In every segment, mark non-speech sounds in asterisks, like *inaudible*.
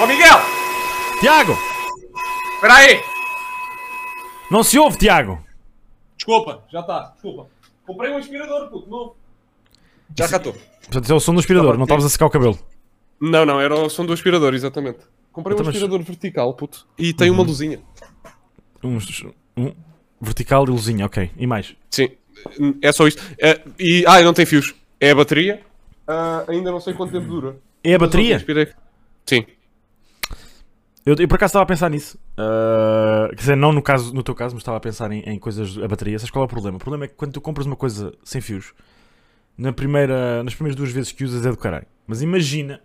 Ó Miguel! Tiago! Espera aí! Não se ouve, Tiago! Desculpa, já está, desculpa. Comprei um aspirador, puto, novo. Já cá estou. Portanto, é o som do aspirador, não estavas a secar o cabelo. Não, não, era o som do aspirador, exatamente. Comprei um Então, mas- aspirador vertical, puto. E tem uma luzinha. Uns- Um, vertical e luzinha, ok. E mais? Sim, é só isto. É, e, ah, e não tem fios. É a bateria. Ah, ainda não sei quanto tempo dura. É a bateria? Sim. Eu, eu por acaso estava a pensar nisso. Ah, quer dizer, não no, caso, no teu caso, mas estava a pensar em, em coisas. A bateria. Sabes qual é o problema? O problema é que quando tu compras uma coisa sem fios, na primeira, nas primeiras duas vezes que usas é do caralho. Mas imagina,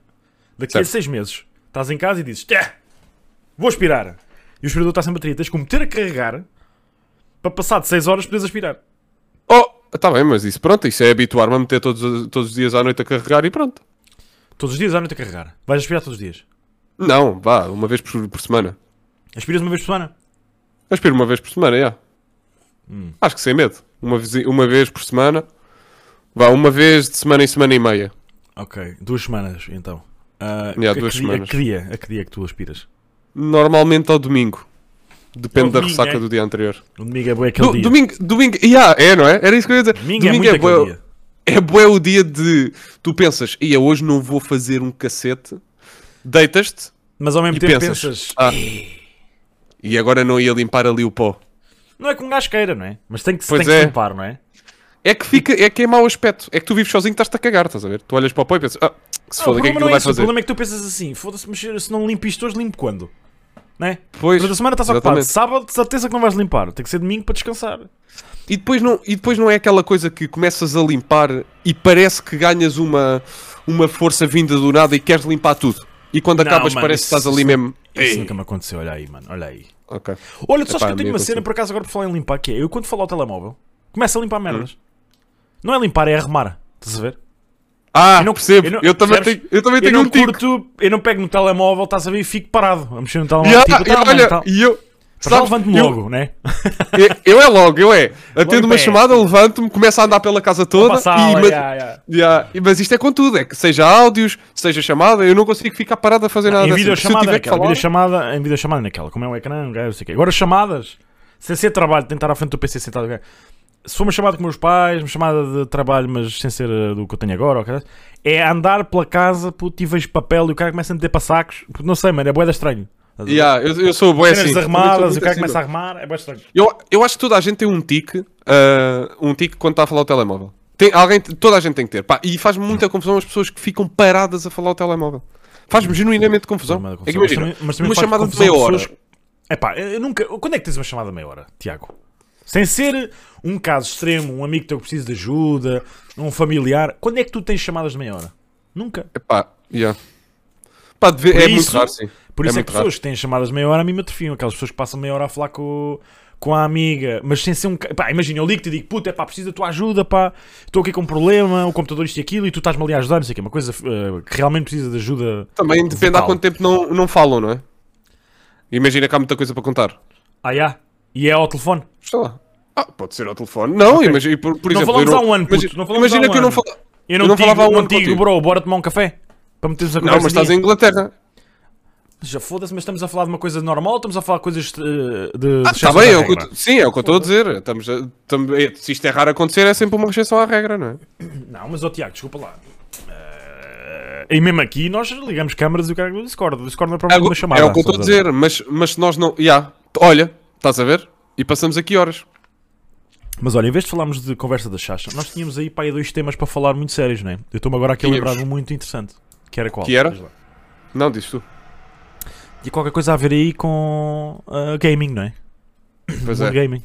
daqui a Certo. seis meses, estás em casa e dizes: "Tchá, Vou aspirar. E o aspirador está sem bateria. Tens que meter a carregar para passar de 6 horas poderes aspirar. Oh, tá bem, mas isso pronto, isso é habituar-me a meter todos, todos os dias à noite a carregar e pronto. Todos os dias à noite a carregar. Vais aspirar todos os dias. Não, vá, uma vez por, por semana. Aspiras uma vez por semana? Aspiro uma vez por semana, já. Hum. Acho que sem medo. Uma vez, uma vez por semana. Vá, uma vez de semana em semana e meia. Ok, duas semanas então. Ah, Yeah, a duas que dia- semanas. A que dia? A que dia é que tu aspiras? Normalmente ao domingo. Depende Ao da domingo, ressaca é? do dia anterior. O domingo é bué aquele Do- dia. domingo, domingo, yeah, é, não é? Era isso que eu ia dizer. Domingo, é muito aquele bué- dia. é bué o dia de. Tu pensas, ia hoje não vou fazer um cacete. Deitas-te Mas ao mesmo e tempo pensas. pensas. Ah, e agora não ia limpar ali o pó. Não é com gasqueira, não é? Mas tem que, se Pois tem que é. se limpar, não é? É que fica, é que é mau aspecto. É que tu vives sozinho e estás-te a cagar, estás a ver? Tu olhas para o pó e pensas, ah, se Não, foda, o que é que ele é vai isso. O fazer? problema é que tu pensas assim: foda-se, mas se não limpo isto hoje, limpo quando? Não é? Pois, Durante a semana estás ocupado. Sábado, de certeza que não vais limpar. Tem que ser domingo para descansar. E depois, não, e depois não é aquela coisa que começas a limpar e parece que ganhas uma, uma força vinda do nada e queres limpar tudo. E quando Não, acabas mano, parece que estás ali mesmo. Isso Ei. nunca me aconteceu. Olha aí, mano. Olha aí. Ok. Olha, tu sabes Epá, que eu tenho uma cena por acaso agora por falar em limpar que é eu quando falo ao telemóvel começo a limpar Hum. merdas. Não é limpar, é arrumar. Estás a ver? Ah, Eu não- percebo. eu Eu, não- também percebes? tenho, eu também Eu tenho não um tico. curto, eu não pego no telemóvel, estás a ver, e fico parado a mexer no telemóvel. Yeah, tipo, e tá, mano, olha, tá. e eu. Sabes, levanto-me eu- logo, né? Eu, eu é logo, eu é. Atendo uma chamada, levanto-me, começo a andar pela casa toda. Passar, e, mas, yeah, yeah. yeah, mas isto é com tudo, é que seja áudios, seja chamada, eu não consigo ficar parado a fazer nada. Em videochamada que naquela, falar, videochamada, em videochamada naquela, como é o ecrã, um gajo, não sei o quê. Agora chamadas, sem ser trabalho, tentar à frente do PC sentado, ok. se for uma chamada com meus pais, uma chamada de trabalho, mas sem ser uh, do que eu tenho agora, ok? é andar pela casa, puto, e vejo papel e o cara começa a meter para sacos, não sei, mano, é boeda estranho. Yeah, eu, eu sou Cenas assim. e sou o cara muito começa a assim. arrumar, é estranho. Eu, eu acho que toda a gente tem um tique, ah, um tique quando está a falar ao telemóvel. Tem, alguém, toda a gente tem que ter. Pá, e faz-me muita confusão as pessoas que ficam paradas a falar ao telemóvel. Faz-me genuinamente confusão. Faz-me É que confusão. imagina, Mas também- mas também uma faz chamada de confusão meia hora. pessoas- Epá, eu nunca. Quando é que tens uma chamada de meia hora, Tiago? Sem ser um caso extremo, um amigo teu que precisa de ajuda, um familiar, quando é que tu tens chamadas de meia hora? Nunca. Epá, yeah. Pá, deve- é isso- muito raro, sim. Por isso é, muito que pessoas que têm chamadas de meia hora a mim me atrofiam. Aquelas pessoas que passam meia hora a falar com, com a amiga, mas sem ser um. Pá, imagina, eu ligo-te e digo, puta, é pá, preciso da tua ajuda, pá, estou aqui com um problema, o computador isto e aquilo, e tu estás-me ali a ajudar, não sei o quê, uma coisa eh, que realmente precisa de ajuda. Também depende há quanto tempo não, não falam, não é? Imagina que há muita coisa para contar. Ah, já? E é ao telefone. Sei lá. Ah, pode ser ao telefone. Não, Ok. imagina, por, por Não exemplo... falamos eu há um ano, puto, imagina, não imagina há um que eu não ano. Eu não, Eu não digo, falava há um não ano digo, contigo. bro, bora tomar um café para metermos a Não, conversa. mas estás em Inglaterra. Já foda-se, mas estamos a falar de uma coisa normal ou estamos a falar de coisas eh, de. Ah, está bem, é o que sim, é o que eu estou a dizer. Estamos a- tam- é- se isto é raro acontecer, é sempre uma exceção à regra, não é? *coughs* Não, mas ó Tiago, desculpa lá. Eh, e mesmo aqui nós ligamos câmaras e o cara do Discord. O Discord não é provavelmente uma chamada. é o que eu estou a dizer, mas, mas se nós não. Ya, olha, estás a ver? E passamos aqui horas. Mas olha, em vez de falarmos de conversa da Chacha, nós tínhamos aí para aí dois temas para falar muito sérios, não é? Eu estou-me agora aqui a lembrar de um muito interessante. Que era qual? Que era? Não, dizes tu. E qualquer coisa a ver aí com ah, gaming, não é? *coughs* Pois é. gaming.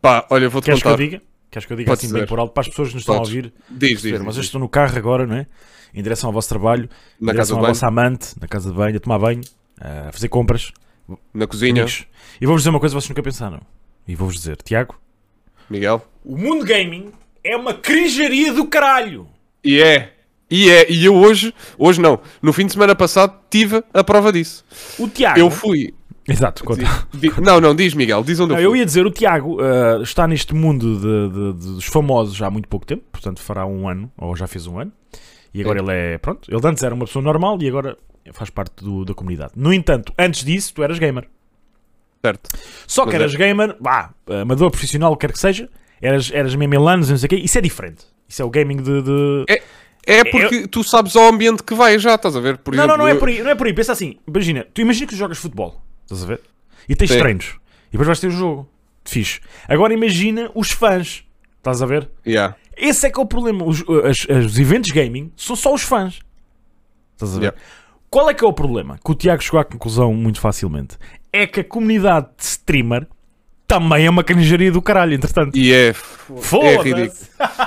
Pá, olha, eu vou-te Queres que eu contar. diga? Queres que eu diga Pode assim bem por alto para as pessoas que nos estão a ouvir? Diz, diz. mas eu diz. estou no carro agora, não é? Em direção ao vosso trabalho, em Na casa direção de à vossa amante, na casa de banho, a tomar banho, a fazer compras, na cozinha. amigos. E vou-vos dizer uma coisa que vocês nunca pensaram. E vou-vos dizer, Tiago, Miguel. o mundo gaming é uma crinjaria do caralho. E é. E é. E eu hoje, hoje não, no fim de semana passado tive a prova disso. O Tiago. Eu fui. Exato, conta. Não, não, diz Miguel, diz onde Não, eu eu fui. ia dizer, o Tiago ah, está neste mundo de- de- de- dos famosos há muito pouco tempo, portanto fará um ano, ou já fez um ano, e agora ele é, pronto, ele antes era uma pessoa normal e agora faz parte do- da comunidade. No entanto, antes disso, tu eras gamer. Certo. Só que Mas eras gamer, vá, amador profissional, quer que seja, eras, eras mesmo em LANs, não sei o quê, isso é diferente. Isso é o gaming de. de- É porque tu sabes ao ambiente que vai já, estás a ver? Por Não, exemplo, não, não é eu- por aí, não é por aí. Pensa assim, imagina, tu imagina que tu jogas futebol, estás a ver? E tens Sim. treinos. E depois vais ter o jogo. Fixe. Agora imagina os fãs, estás a ver? Yeah. Esse é que é o problema. Os, as- os eventos gaming são só os fãs. Estás a ver? Yeah. Qual é que é o problema? Que o Tiago chegou à conclusão muito facilmente. É que a comunidade de streamer também é uma canijaria do caralho, entretanto. E é, é ridículo.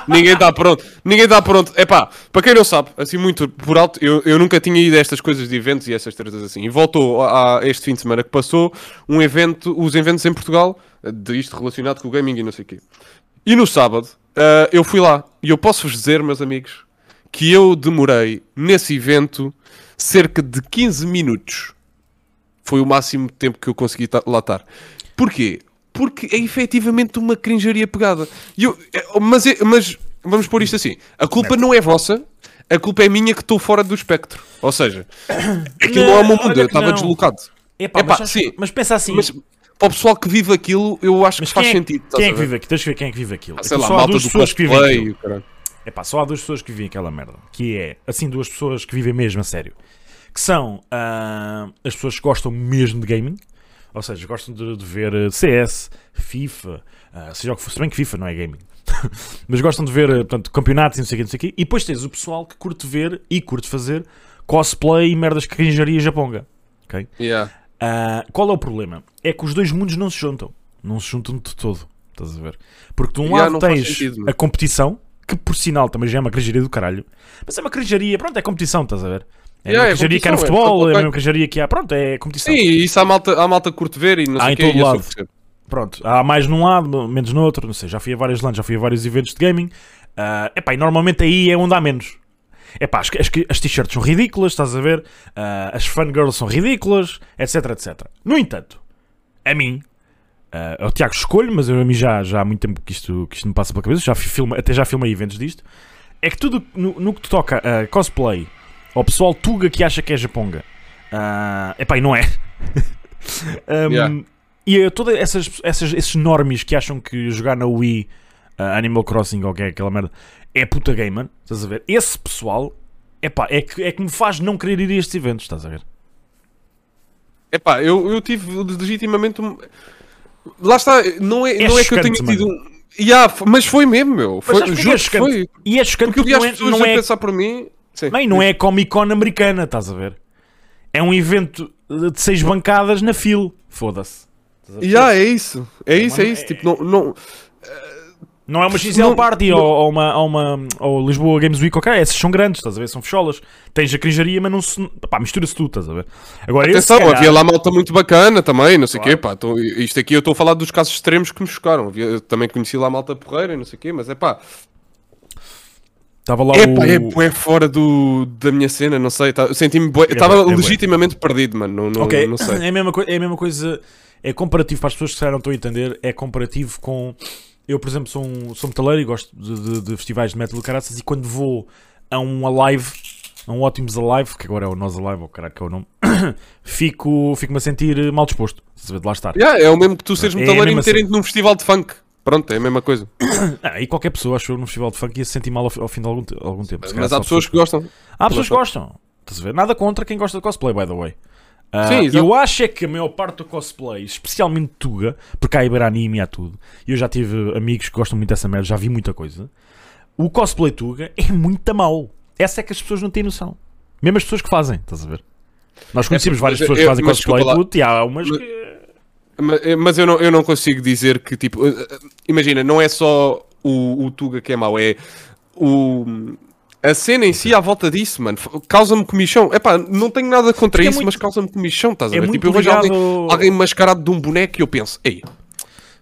Ninguém está pronto. Ninguém está pronto. É pá, para quem não sabe, assim muito por alto, eu, eu nunca tinha ido a estas coisas de eventos e essas tretas assim. E voltou a, a este fim de semana que passou um evento, os eventos em Portugal, de isto relacionado com o gaming e não sei o quê. E no sábado, ah, eu fui lá. E eu posso-vos dizer, meus amigos, que eu demorei nesse evento cerca de 15 minutos. Foi o máximo tempo que eu consegui lá estar. Porquê? Porque é efetivamente uma crinjaria pegada. E eu- é- mas, é- mas vamos pôr isto assim: a culpa não é vossa, a culpa é minha que estou fora do espectro. Ou seja, *coughs* aquilo não, é o meu Não, mundo, olha eu que estava deslocado. Epá, Epá, mas, sim. mas pensa assim. Mas para o pessoal que vive aquilo, eu acho mas que faz é, sentido. Quem é que ver? vive aqui? Deixa eu ver quem é que vive aquilo. Ah, Sei Aquilo lá, só há malta duas do pessoas que vivem aquilo. Epá, só há duas pessoas que vivem aquela merda. Que é, assim, duas pessoas que vivem mesmo a sério. Que são ah, as pessoas que gostam mesmo de gaming. Ou seja, gostam de, de ver eh, CS, FIFA, ah, seja o que for. Se bem que FIFA não é gaming. *laughs* Mas gostam de ver, eh, portanto, campeonatos e não sei o quê, não sei o quê. E depois tens o pessoal que curte ver e curte fazer cosplay e merdas que crinjaria japonga. Ok? Yeah. Ah, qual é o problema? É que os dois mundos não se juntam. Não se juntam de todo. Estás a ver? Porque de um Yeah, lado tens sentido, a competição, que por sinal também já é uma crinjaria do caralho. Mas é uma crinjaria, pronto, é competição, estás a ver? É a Yeah, mesma é que há no é, futebol, é, a mesma crinjaria que há. Pronto, é competição. Sim, isso há malta, há malta que curte ver e não Há sei em o quê. todo e eu lado. sou percebo. Pronto, há mais num lado, menos no outro, não sei, já fui a vários lances, já fui a vários eventos de gaming. Ah, epá, e normalmente aí é onde há menos. Epá, as, as, as t-shirts são ridículas, estás a ver? Ah, as fangirls são ridículas, etc, etc. No entanto, a mim, ah, é o Tiago escolho, mas eu, a mim já, já há muito tempo que isto, que isto me passa pela cabeça, já fi- filma, até já filmei eventos disto, é que tudo no, no que te toca a cosplay, ao pessoal tuga que acha que é japonga, ah, epá, e não é. *laughs* Um, Yeah. E todas essas, essas, esses normies que acham que jogar na Wii ah, Animal Crossing ou que é aquela merda é puta gamer, estás a ver? Esse pessoal epá, é, que, é que me faz não querer ir a estes eventos, estás a ver? Epá, eu, eu tive legitimamente um... Lá está, não é, É não é que eu tenha tido um... Yeah, mas foi mesmo, meu. Foi, juro é foi. E é chocante Porque eu vi porque as não é, pessoas não a é, pensar por mim... Sim. bem, não é a Comic Con americana, estás a ver? É um evento de seis bancadas na fila, foda-se. Ver? Yeah, é isso. É isso, é isso. é- Tipo, não... não... Não é uma XL Não- Party não- ou, ou uma, ou uma ou Lisboa Games Week, ok? Essas são grandes, estás a ver? São fecholas. Tens a crinjaria, mas não se. Pá, mistura-se tudo, estás a ver? Agora, esse, Atenção, se calhar- havia lá malta muito bacana também, não sei o Claro. quê, pá. tô- isto aqui eu estou a falar dos casos extremos que me chocaram. Havia- também conheci lá malta porreira e não sei o quê, mas é pá. Estava lá É o... é bué fora do, da minha cena, não sei. tá- Senti-me. É Estava é bué. legitimamente perdido, mano. Não, não, Ok, não sei. *coughs* é a, mesma é a mesma coisa. É comparativo para as pessoas que se não estão a entender. É comparativo com. Eu, por exemplo, sou um, sou metaleiro e gosto de, de- de festivais de metal do caraças. E quando vou a um Alive, a um Ótimos Alive, que agora é o Nós Alive, ou caralho que é o nome, *coughs* fico- fico-me a sentir mal disposto. De lá estar. Yeah, é o mesmo que tu seres É metaleiro e meterem-te num festival de funk. Pronto, é a mesma coisa. *coughs* Ah, e qualquer pessoa, acho eu, num festival de funk ia se sentir mal ao, ao fim de algum, algum tempo. Mas há pessoas que gostam. Há pessoas que gostam. Estás a ver? Nada contra quem gosta de cosplay, by the way. Ah, Sim, exato. eu acho é que a maior parte do cosplay, especialmente Tuga, porque há Iberanime e há tudo, e eu já tive amigos que gostam muito dessa merda, já vi muita coisa. O cosplay Tuga é muito mau. Essa é que as pessoas não têm noção. Mesmo as pessoas que fazem, estás a ver? Nós conhecemos mas várias eu- pessoas que fazem cosplay lá. puto, e há umas Mas- que. Mas, mas eu, não, eu não consigo dizer que, tipo, eh, eh, imagina, não é só o, o Tuga que é mau, é o. A cena em si à volta disso, mano, causa-me comichão. Epá, não tenho nada contra é isso, muito- mas causa-me comichão, estás a É ver? muito Tipo, eu vejo ligado. alguém, alguém mascarado de um boneco e eu penso, ei,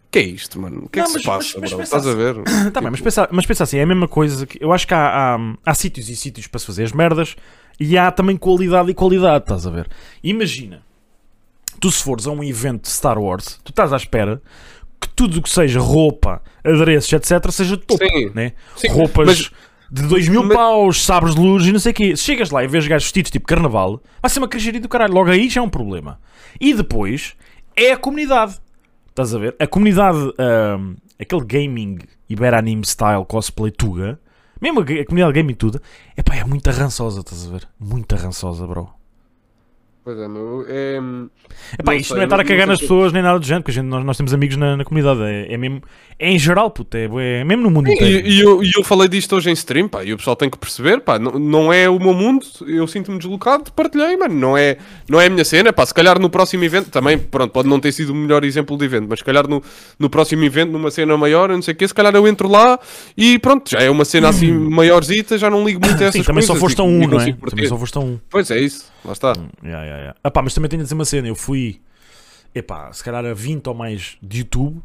que é isto, mano? O que é Não, que se mas- passa, mas- mas Estás a ver? Tá bem, mas pensa, mas pensa assim, é a mesma coisa que eu acho que há, há, há sítios e sítios para se fazer as merdas e há também qualidade e qualidade, estás a ver? Imagina, tu se fores a um evento de Star Wars, tu estás à espera que tudo o que seja roupa, adereços, etc., seja de topo, Sim. né? Sim, Roupas, mas- De 2 mil Mas- paus, sabres de luz e não sei o quê. Se chegas lá e vês gajos vestidos tipo carnaval, vai ser uma cajaria do caralho. Logo aí já é um problema. E depois é a comunidade. Estás a ver? A comunidade, ahm, aquele gaming Iberanime style cosplay Tuga, mesmo a, comunidade gaming tudo, epá, é muito rançosa, estás a ver? Muito rançosa, bro. Pois é, meu. É... Epá, Não isto sei, não é estar não- a cagar nas pessoas nem nada do género, porque a gente, nós, nós temos amigos na, na comunidade. É, é mesmo, é em geral, puto, é, é mesmo no mundo inteiro. E, e eu, eu falei disto hoje em stream, pá, e o pessoal tem que perceber, pá, não, não é o meu mundo, eu sinto-me deslocado, partilhei, mano, não é, não é a minha cena, pá, se calhar no próximo evento, também, pronto, pode não ter sido o melhor exemplo de evento, mas se calhar no, no próximo evento, numa cena maior, não sei o quê, se calhar eu entro lá e pronto, já é uma cena assim maiorzita, já não ligo muito a essas Sim, também coisas. só foste a um, não é? Também só foste a um. Pois é isso, lá está. Yeah, yeah, yeah. Ah pá, mas também tenho a dizer uma cena. Eu fui, epá, se calhar a 20 ou mais de YouTube.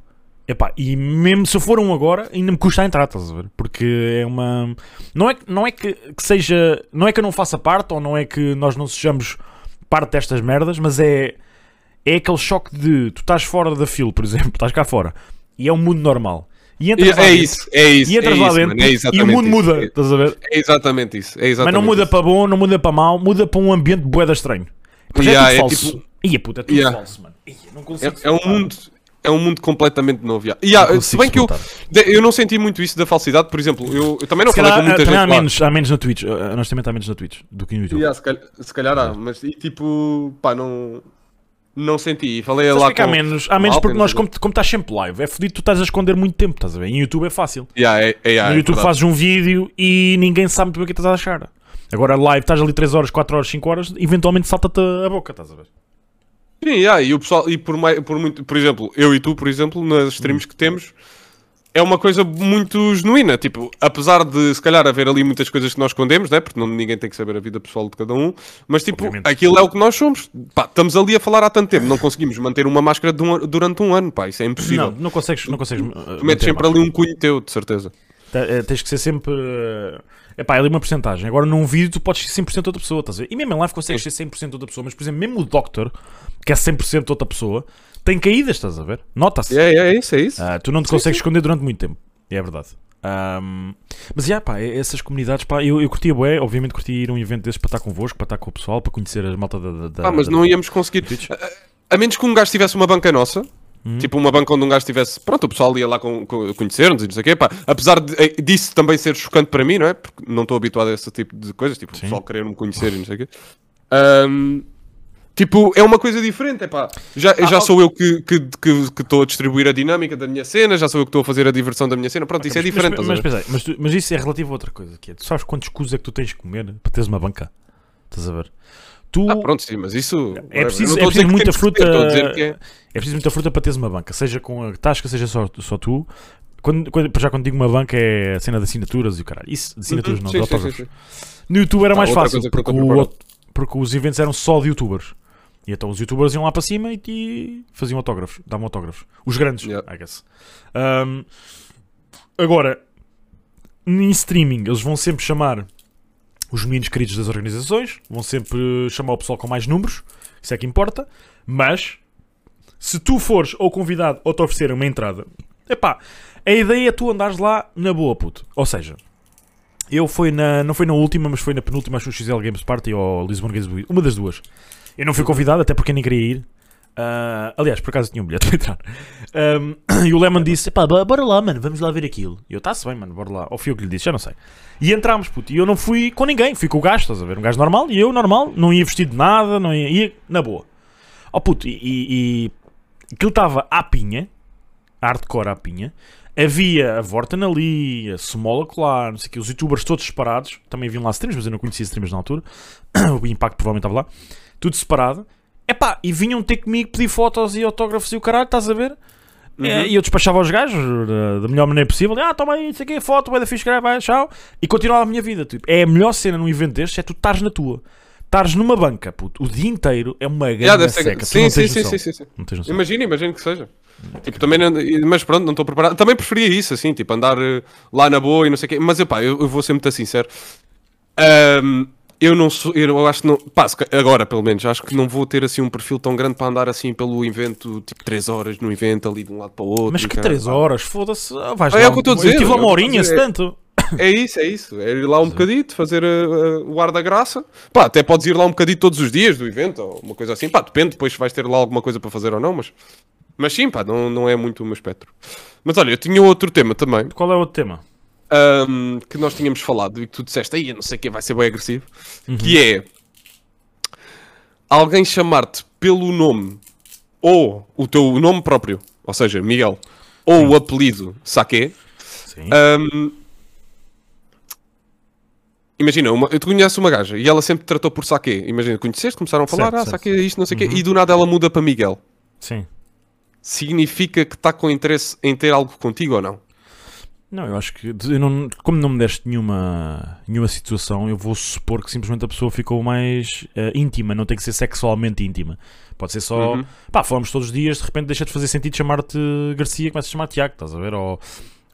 Epá, e mesmo se eu for um agora, ainda me custa a entrar, estás a ver? Porque é uma. Não é, não é que, que seja. Não é que eu não faça parte ou não é que nós não sejamos parte destas merdas, mas é. É aquele choque de tu estás fora da fila, por exemplo, *laughs* estás cá fora e é um mundo normal. E entras lá é dentro, isso, é isso, e entras é lá isso, dentro mano, é e o mundo isso. muda, É- estás a ver? É exatamente isso, é Mas exatamente não muda isso. para bom, não muda para mal, muda para um ambiente boeda estranho. Pois Yeah, é é tudo falso. tipo- Ia puta, é tudo Yeah. falso, mano. Ia, não consigo É, é um mundo, é um mundo completamente novo. já. E, ah, Não se bem que eu, eu não senti muito isso da falsidade, por exemplo, eu, eu também não Se falei calhar, com muita também gente há menos, há menos na Twitch. Ah, honestamente, há menos na Twitch do que no YouTube. Yeah, se, calhar, se calhar há, mas e, tipo, pá, não, não senti. Falei Sabes lá há com- menos, há menos porque nós, como, como estás sempre live, é fodido, tu estás a esconder muito tempo, estás a ver? Em YouTube é fácil. Yeah, é, é, yeah, no é YouTube verdade. fazes um vídeo e ninguém sabe muito bem o que estás a achar. Agora, live, estás ali 3 horas, 4 horas, 5 horas, eventualmente salta-te a boca, estás a ver? Sim, yeah, e o pessoal, e por, mai- por muito, por exemplo, eu e tu, por exemplo, nas Hum. streams que temos, é uma coisa muito genuína. Tipo, apesar de se calhar haver ali muitas coisas que nós escondemos, né? Porque não, ninguém tem que saber a vida pessoal de cada um, mas tipo, Obviamente. aquilo é o que nós somos. Pá, estamos ali a falar há tanto tempo, não conseguimos manter uma máscara um- durante um ano, pá, isso é impossível. Não, não consegues. Não consegues uh, tu manter metes sempre ali um cunho teu, de certeza. Te- eh, Tens que ser sempre. eh, Epá, é ali uma porcentagem. Agora num vídeo tu podes ser 100% outra pessoa, estás a ver? E mesmo em live consegues ser 100% outra pessoa, mas por exemplo, mesmo o Doctor, que é 100% outra pessoa, tem caídas, estás a ver? Nota-se. É, é isso, é isso. Ah, tu não te consegues esconder durante muito tempo. É verdade. Ahm, mas já, pá, essas comunidades, pá, eu, eu curtia bué, obviamente curtia ir a um evento desses para estar convosco, para estar com o pessoal, para conhecer as malta da. da, Pá, mas da- não íamos conseguir. A, a menos que um gajo tivesse uma banca nossa, Hum. tipo uma banca onde um gajo tivesse. Pronto, o pessoal ia lá com, com- conhecer-nos e não sei o quê. Pá. Apesar de, eh, disso também ser chocante para mim, não é? Porque não estou habituado a esse tipo de coisas, tipo, o Sim. pessoal querer-me conhecer e não sei o quê. Ahm, tipo, é uma coisa diferente, é pá. Já, Ah, já oh. sou eu que estou que, que estou a distribuir a dinâmica da minha cena, já sou eu que estou a fazer a diversão da minha cena. Pronto, isso é Mas- diferente. Mas, mas, mas, tu- mas isso é relativo a outra coisa, que é, tu sabes quantos cus é que tu tens de comer para teres uma banca? Estás a ver? Tu, Ah, pronto, sim, mas isso. É preciso, é a dizer preciso muita que fruta. ter, é- É preciso muita fruta para teres uma banca, seja com a tasca, seja só, só tu. Quando, quando, já quando digo uma banca é a cena de assinaturas e o caralho. Isso, de assinaturas Uhum, não, sim, de autógrafos. sim, sim. No YouTube era Ah, mais fácil, porque, o porque os eventos eram só de youtubers. E então os youtubers iam lá para cima e, e faziam autógrafos, davam autógrafos. Os grandes, Yeah. I guess. Um, agora, em streaming, eles vão sempre chamar os meninos queridos das organizações, vão sempre chamar o pessoal com mais números, isso é que importa, mas se tu fores ou convidado ou te oferecerem uma entrada, epá, a ideia é tu andares lá na boa, puto. Ou seja, eu fui na, não foi na última, mas foi na penúltima, acho que o XL Games Party ou Lisbon Games Week, uma das duas. Eu não fui convidado, até porque nem queria ir. Ah, aliás, por acaso tinha um bilhete *laughs* para entrar. Ahm, *coughs* e o Lemon disse: pá, bo- bora lá, mano, vamos lá ver aquilo. E eu, tá-se bem, mano, bora lá. Ou fui eu que lhe disse, já não sei. E entramos, puto. E eu não fui com ninguém, fui com o gajo, estás a ver? Um gajo normal, e eu normal, não ia vestido de nada, não ia, ia na boa. Oh puto, e, e, e aquilo estava à pinha, hardcore à pinha. Havia a Vorten ali, a Sumola colar, não sei o que, os youtubers todos separados. Também haviam lá streams, mas eu não conhecia streamers na altura. *coughs* o impacto provavelmente estava lá. Tudo separado. Epá, e vinham ter comigo pedir fotos e autógrafos e o caralho, estás a ver? Uhum. É, e eu despachava os gajos da, da melhor maneira possível. Ah, toma aí, não sei o quê, foto, vai da fixe, vai, tchau. E continuava a minha vida. Tipo, é a melhor cena num evento destes, é tu estares na tua. Estares numa banca, puto, o dia inteiro é uma grande Yeah, seca. Sim, sim, sim, sim, sim. Imagina, imagina que seja. Tipo, também não- mas pronto, não estou preparado. Também preferia isso, assim, tipo, andar eh, lá na boa e não sei o quê. Mas, epá, eu, eu vou ser muito sincero. Ahm, eu não sou, eu acho que não, pá, agora pelo menos, acho que não vou ter assim um perfil tão grande para andar assim pelo evento, tipo 3 horas no evento, ali de um lado para o outro. Mas que caralho, 3 pá. horas, foda-se. Ah, vais Ah, é lá o que eu estou a dizer, Eu tive é uma horinha, se dizer. tanto. *laughs* É isso, é isso. É ir lá um bocadito, fazer uh, uh, o ar da graça. Pá, até podes ir lá um bocadito todos os dias do evento, ou uma coisa assim. Pá, depende, depois se vais ter lá alguma coisa para fazer ou não, mas... Mas sim, pá, não, não é muito o meu espectro. Mas olha, eu tinha outro tema também, Qual é o outro tema? Ahm, que nós tínhamos falado e que tu disseste, aí eu não sei quem vai ser bem agressivo, que é alguém chamar-te pelo nome ou o teu nome próprio, ou seja, Miguel, ou o apelido Saque. Sim. ahm, imagina, uma, tu conheces uma gaja e ela sempre te tratou por Saque. Imagina, conheceste, começaram a falar, Certo, ah, certo. Saque, isto, não sei o quê, e do nada ela muda para Miguel. Sim. Significa que está com interesse em ter algo contigo ou não? Não, eu acho que eu não- como não me deste nenhuma, nenhuma situação, eu vou supor que simplesmente a pessoa ficou mais eh, íntima, não tem que ser sexualmente íntima. Pode ser só, Uhum. pá, falamos todos os dias, de repente deixa de fazer sentido chamar-te Garcia, começa a chamar Tiago, estás a ver? Ou,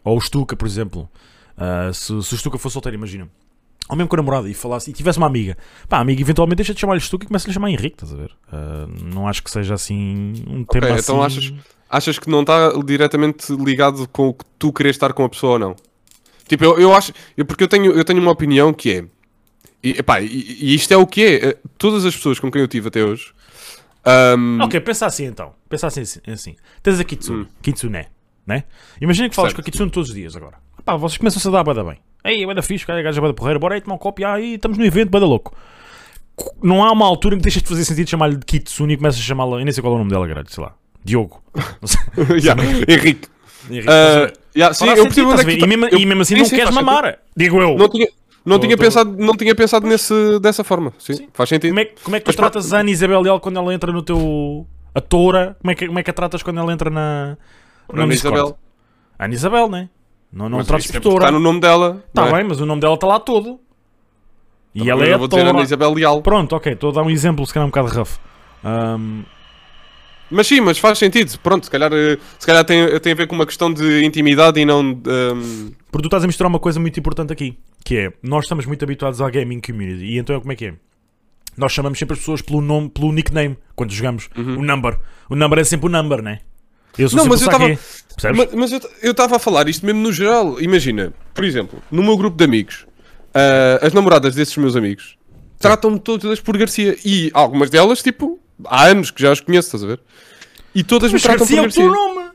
ou o Stuka, por exemplo. Ah, se, se o Stuka fosse solteiro, imagina. Ou mesmo com a namorada e falasse, e tivesse uma amiga, pá, a amiga eventualmente deixa de chamar-lhe Stuka e começa a lhe chamar Henrique, estás a ver? Ah, não acho que seja assim um tema então assim. achas- Achas que não está diretamente ligado com o que tu queres estar com a pessoa ou não? Tipo, eu, eu acho. eu- porque eu tenho, eu tenho uma opinião que é. E, epá, e, e isto é o que é. eh, Todas as pessoas com quem eu tive até hoje. ahm, Ok, pensa assim então. Pensa assim, assim. Tens a Kitsune, Hum. Kitsune, né? Imagina que falas Certo. com a Kitsune todos os dias agora. Pá, vocês começam a se dar bada bem. Ei, vai da fixe, cara, a gaja vai da porreira, bora aí tomar um copo, e aí estamos no evento, bada louco. Não há uma altura em que deixas de fazer sentido chamar-lhe de Kitsune e começas a chamá-la, eu nem sei qual é o nome dela, caralho, sei lá, Diogo. Yeah, Henrique. Henrique, Ah, yeah, sim, Faz eu sentido, percebo onde é que e, mesmo, tá- e mesmo assim sim, não sim, queres faz sentido. mamar, digo eu. Não tinha, não Tô- tinha tô- pensado, não tinha pensado nesse, dessa forma. Sim, faz sentido. Como é, que- como é que tu Mas tratas a Ana Isabel Leal quando ela entra no teu. a toura? Como é que, como é que a tratas quando ela entra na. no Ana? Isabel. Ana Isabel, né? Não, não Mas trates isto por é toura. Está no nome dela. Tá não é? bem, mas o nome dela está lá todo. E Também ela é a vou dizer Ana. Isabel Leal. Pronto, ok, estou a dar um exemplo, se calhar um bocado rough. Ahm, Mas sim, mas faz sentido. Pronto, se calhar, eh, se calhar tem, tem a ver com uma questão de intimidade e não. de, ehm, porque tu estás a misturar uma coisa muito importante aqui, que é, nós estamos muito habituados à gaming community, e então como é que é? Nós chamamos sempre as pessoas pelo nome, pelo nickname, quando jogamos. O number. O number é sempre o number, né? Eu sou Não, mas o eu tava- Saque. Percebes? Mas, mas eu- estava a falar isto mesmo no geral. Imagina, por exemplo, no meu grupo de amigos, ah, as namoradas desses meus amigos tratam-me todas por Garcia. E algumas delas, tipo, há anos que já as conheço, estás a ver? E todas Mas me tratam Garcia é por o teu Garcia. nome.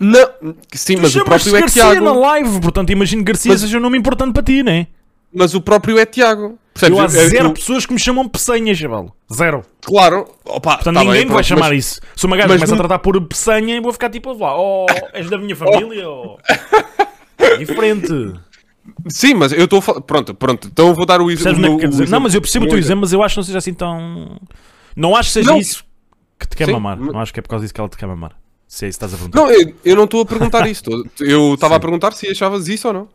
Não, sim, mas o próprio é Garcia Tiago. na live, portanto imagino que Garcia Mas- seja um nome importante para ti, né? Mas o próprio é Tiago. Percebes? Eu há zero eu- pessoas que me chamam peçanha, chaval. Zero. Claro. Opa, Portanto, tá ninguém bem, me vai pronto, chamar mas- isso. Se uma gaja mas começa a não- tratar por peçanha, eu vou ficar tipo lá, oh, *laughs* és da minha família, oh. Diferente. Sim, mas eu estou a falar. Pronto, pronto. Então eu vou dar o exemplo. é Não, mas eu percebo o teu exemplo, mas eu acho que não seja assim tão. Não acho que seja Não. isso que te quer Sim, mamar. mas- Não acho que é por causa disso que ela te quer mamar. Se é isso que estás a perguntar. Não, eu, eu não estou a perguntar *laughs* isso. Eu estava a perguntar se achavas isso ou não.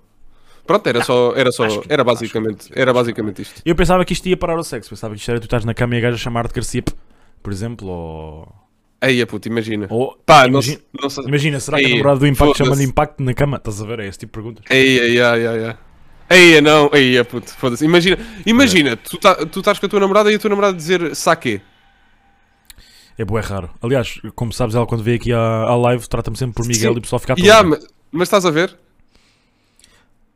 Pronto, era só, era só, que- era basicamente, era basicamente isto. Eu pensava que isto ia parar ao sexo. Pensava que isto era tu estás na cama e a gaja chamar-te Garcia, por exemplo, ou. Aí, puto, imagina. ou Pá, não, imagina, não sei. imagina, será que a Ei, namorada do Impacto foda-se. Impacto na cama? Estás a ver? É esse tipo de perguntas. Aí, aí, aí, aí, aí. Não, aí, puto, foda-se. Imagina, imagina, tu, tá, tu estás com a tua namorada e a tua namorada dizer saque. É bué raro. Aliás, como sabes, ela quando veio aqui à, à live trata-me sempre por Miguel Sim. e o pessoal fica todo. Yeah, mas, mas estás a ver?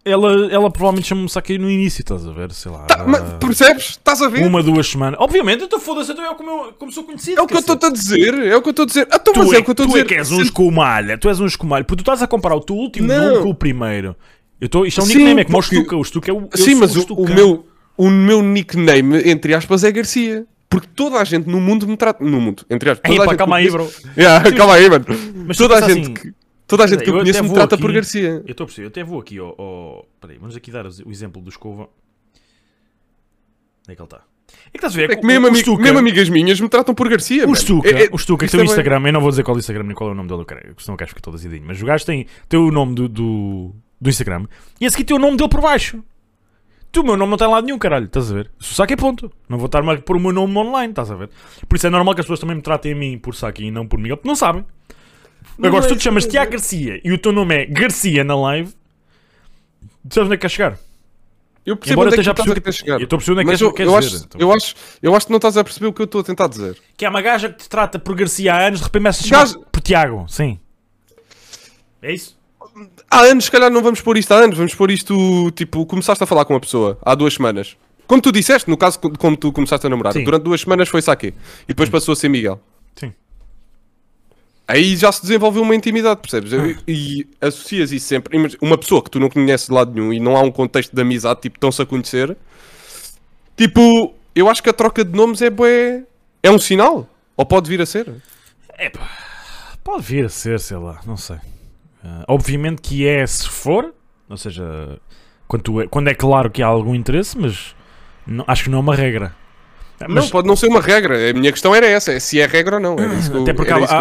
ela, ela provavelmente chama-me Saque no início, estás a ver? Sei lá. Tá, mas, percebes? Estás a ver? uma, duas semanas. Obviamente, então foda-se, então é como, eu, como sou conhecido. É o que eu estou a dizer, é o que eu estou a dizer. Ah, Tu, mas é, é o que eu estou a tu é dizer. que és um escumalha, tu és um escumalho, porque tu estás a comparar o teu último Não. nome com o primeiro. Eu tô, isto é um Sim, nickname, é como porque- o Stuka. O Stuka é o. Sim, mas o, o meu, o meu nickname, entre aspas, é Garcia. Porque toda a gente no mundo me trata. No mundo, entre aspas. Ei, toda a pá, gente calma que aí, bro. Yeah, calma aí, mano. Mas Toda a gente assim- que. Toda a gente que eu conheço me trata aqui- por Garcia. Eu estou a perceber, eu até vou aqui ao. ao... Peraí, vamos aqui dar o exemplo do Escova. Onde é que ele está? É que estás a ver? É que mesmo, o, Stuka, mesmo amigas minhas me tratam por Garcia. o. Stuka, É- é- o Stuka que tem o é Instagram, eu não vou dizer qual é o Instagram nem qual é o nome dele, eu porque senão o gajo fica todo azedinho. Mas o gajo tem, tem o nome do, do, do Instagram e esse aqui tem o nome dele por baixo. Tu, o meu nome não tem lado nenhum, caralho, estás a ver? Que é ponto. Não vou estar-me a pôr o meu nome online, estás a ver? Por isso é normal que as pessoas também me tratem a mim por Saki e não por Miguel, porque não sabem. Agora, se tu te chamas que Tiago Garcia e o teu nome é Garcia na live, tu sabes onde é que quer chegar? Eu percebo Embora onde é que a tu estás a chegar. Eu estou a perceber onde é que queres- eu, queres eu, dizer, acho, então. eu, acho, eu acho que não estás a perceber o que eu estou a tentar dizer. Que é uma gaja que te trata por Garcia há anos, de repente começa a chamar Gaja- por Tiago, sim. É isso? Há anos, se calhar não vamos pôr isto há anos, vamos pôr isto, tipo, começaste a falar com uma pessoa há duas semanas. Como tu disseste, no caso, co- como tu começaste a namorar, Sim. durante duas semanas foi saque. E depois passou a ser Miguel. Sim. Aí já se desenvolveu uma intimidade, percebes? Eu- E associas isso sempre. Uma pessoa que tu não conheces de lado nenhum e não há um contexto de amizade, tipo, estão-se a conhecer. Tipo, eu acho que a troca de nomes é bué. É um sinal. Ou pode vir a ser. Epá, pode vir a ser, sei lá, não sei. Ah, obviamente que é se for, ou seja, quando, é, quando é claro que há algum interesse, mas não- acho que não é uma regra. Ah, Não, Mas, pode não ser uma regra. A minha questão era essa: é se é regra ou não. Eu, Até porque há- há-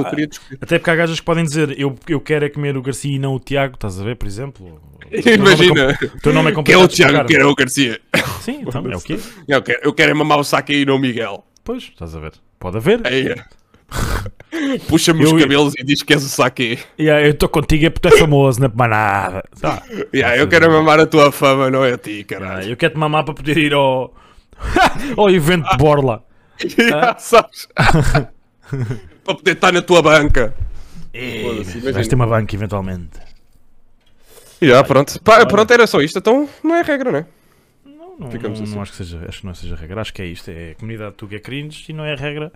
até porque há gajas que podem dizer eu, eu quero é comer o Garcia e não o Tiago, estás a ver, por exemplo? O teu nome é Imagina. com- O teu nome é Que é complicado o Tiago, que era o Garcia. Sim, então é o quê? *laughs* Eu quero, eu quero é mamar o saque aí, não o Miguel. Pois, estás a ver. Pode haver. Aí. Puxa-me os Eu- cabelos e diz que és o saque. Yeah, eu estou contigo é porque tu és famoso, não é para nada. Tá. Yeah, eu quero é mamar a tua fama, não é a ti, caralho. eu quero-te mamar para poder ir ao, *laughs* ao evento de Borla. Yeah, *laughs* sabes? *laughs* Para poder estar na tua banca. Foda-se, imagina. Vais ter uma banca eventualmente. Yeah, pronto. Pá, pronto, era só isto. Então não é regra, não é? Não, não, não, assim. não acho que seja, acho que não seja regra. Acho que é isto. É a comunidade Tuga é cringe e não é regra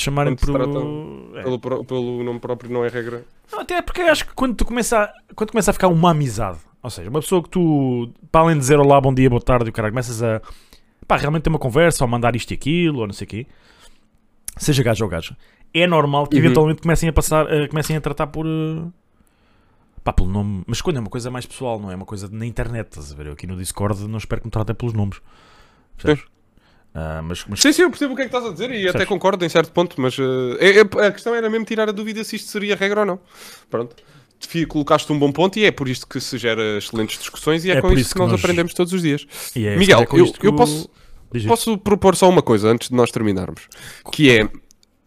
de chamarem por. tratam É. Pelo, pelo nome próprio não é regra. Não, Até porque acho que quando tu começa a, quando começa a ficar uma amizade, ou seja, uma pessoa que tu, para além de dizer olá, bom dia, boa tarde, o cara começas a pá, realmente ter uma conversa ou mandar isto e aquilo, ou não sei o quê, seja gajo ou gajo, é normal que Uhum. eventualmente comecem a passar, eh, comecem a tratar por. eh, pá, pelo nome. Mas quando é uma coisa mais pessoal, não é uma coisa na internet, estás a ver? Eu aqui no Discord não espero que me tratem pelos nomes. Percebes? Ah, mas, mas Sim, sim, eu percebo o que é que estás a dizer e até Percebes? concordo em certo ponto, mas eh, é- é- a questão era mesmo tirar a dúvida se isto seria regra ou não. Pronto. Colocaste um bom ponto e é por isto que se gera excelentes discussões e é, É com isto isso que nós, nós- aprendemos todos os dias. é- Miguel, é eu- eu posso- Diz. Posso propor só uma coisa antes de nós terminarmos? Que é,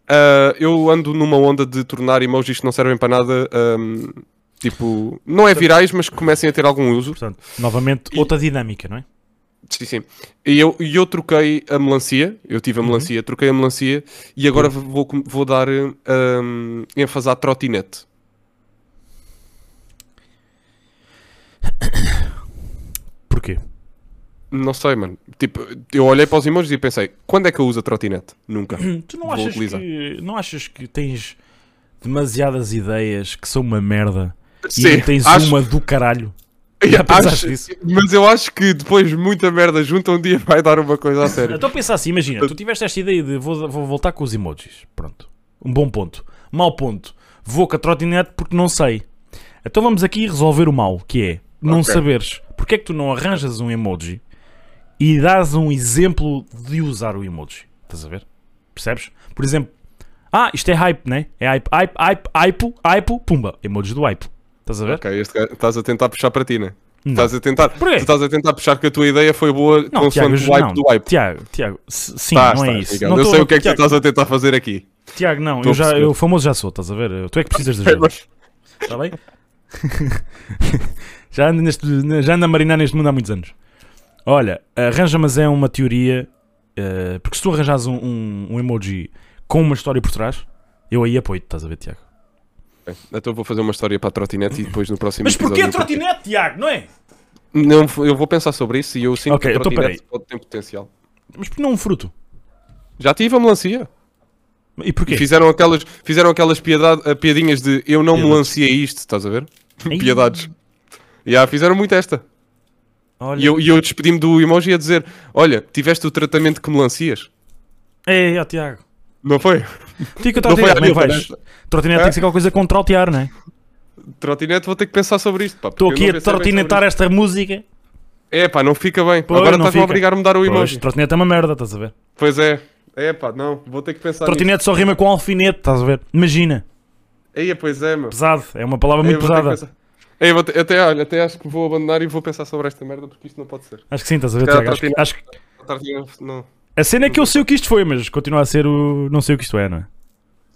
ah, eu ando numa onda de tornar emojis que não servem para nada, ahm, tipo, não é virais, mas que comecem a ter algum uso. Portanto, novamente, outra dinâmica, não é? Sim, sim. E eu, e eu troquei a melancia, eu tive a Uhum. melancia, troquei a melancia e agora vou, com- vou dar ahm, ênfase à trotinete. *coughs* Porquê? Não sei, mano. Tipo, eu olhei para os emojis e pensei, quando é que eu uso a trotinete? Nunca. *coughs* Tu não Vou achas, utilizar. que, não achas que tens demasiadas ideias que são uma merda e Sim, não tens acho- uma do caralho? Já *laughs* pensaste nisso? Mas eu acho que depois de muita merda junto, um dia vai dar uma coisa a sério. Então pensa assim, imagina, tu tiveste esta ideia de vou, vou voltar com os emojis. Pronto. Um bom ponto. Mau ponto. Vou com a trotinete porque não sei. Então vamos aqui resolver o mal, que é não Ok. saberes porque é que tu não arranjas um emoji e dás um exemplo de usar o emoji. Estás a ver? Percebes? Por exemplo, ah, isto é hype, né? É hype, hype, hype, hype, hype, pumba. Emoji do hype. Estás a ver? Ok, este estás a tentar puxar para ti, né? Não. Estás a tentar, tu estás a tentar puxar que a tua ideia foi boa Não, Tiago, consoante o hype não, do hype. Tiago, Tiago, sim, Estás, não é estás, isso. Miguel. Não eu sei o que é que Tiago, tu estás a tentar fazer aqui. Tiago, não, Estou eu, já, eu famoso já sou, estás a ver? Tu é que precisas de ajuda, está *laughs* bem? *laughs* já, ando neste, já ando a marinar neste mundo há muitos anos. Olha, arranja, mas é uma teoria, eh, porque se tu arranjas um, um, um emoji com uma história por trás, eu aí apoio-te, estás a ver, Tiago? Então vou fazer uma história para a trotinete e depois no próximo Mas porquê a trotinete, Tiago, não é? Não, eu vou pensar sobre isso e eu sinto Ok, que a então trotinete pode ter potencial. Mas porquê não um fruto? Já tive a melancia. E porquê? E fizeram aquelas, fizeram aquelas piada- eh, piadinhas de eu não Piedades. melanciei isto, estás a ver? Piedades. Já, fizeram muito esta. Olha, E eu, e eu despedi-me do emoji a dizer: Olha, tiveste o tratamento que melancias. Ei, ó, Tiago. Não foi? Não foi trotinete, como é que Nilton, vais? esta. Trotinete tem que ser aquela coisa com trautear, não é? Trotinete, vou ter que pensar sobre isto. pá, Estou aqui a trotinetar esta música. É pá, não fica bem. Pois, Agora não estás-me a fica. obrigar-me a dar o Pois, emoji. trotinete é uma merda, estás a ver? Pois é. É pá, não, vou ter que pensar nisso. Trotinete só rima com alfinete, estás a ver? Imagina, Aí, pois é, meu. pesado, é uma palavra muito pesada. Ei, até, olha, até acho que vou abandonar e vou pensar sobre esta merda porque isto não pode ser. Acho que sim, estás a ver? Acho, trotinete. acho que Não, a cena é que eu sei o que isto foi, mas continua a ser o. Não sei o que isto é, não é?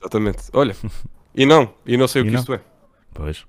exatamente. Olha, e não, e não sei o E que não? isto é. Pois.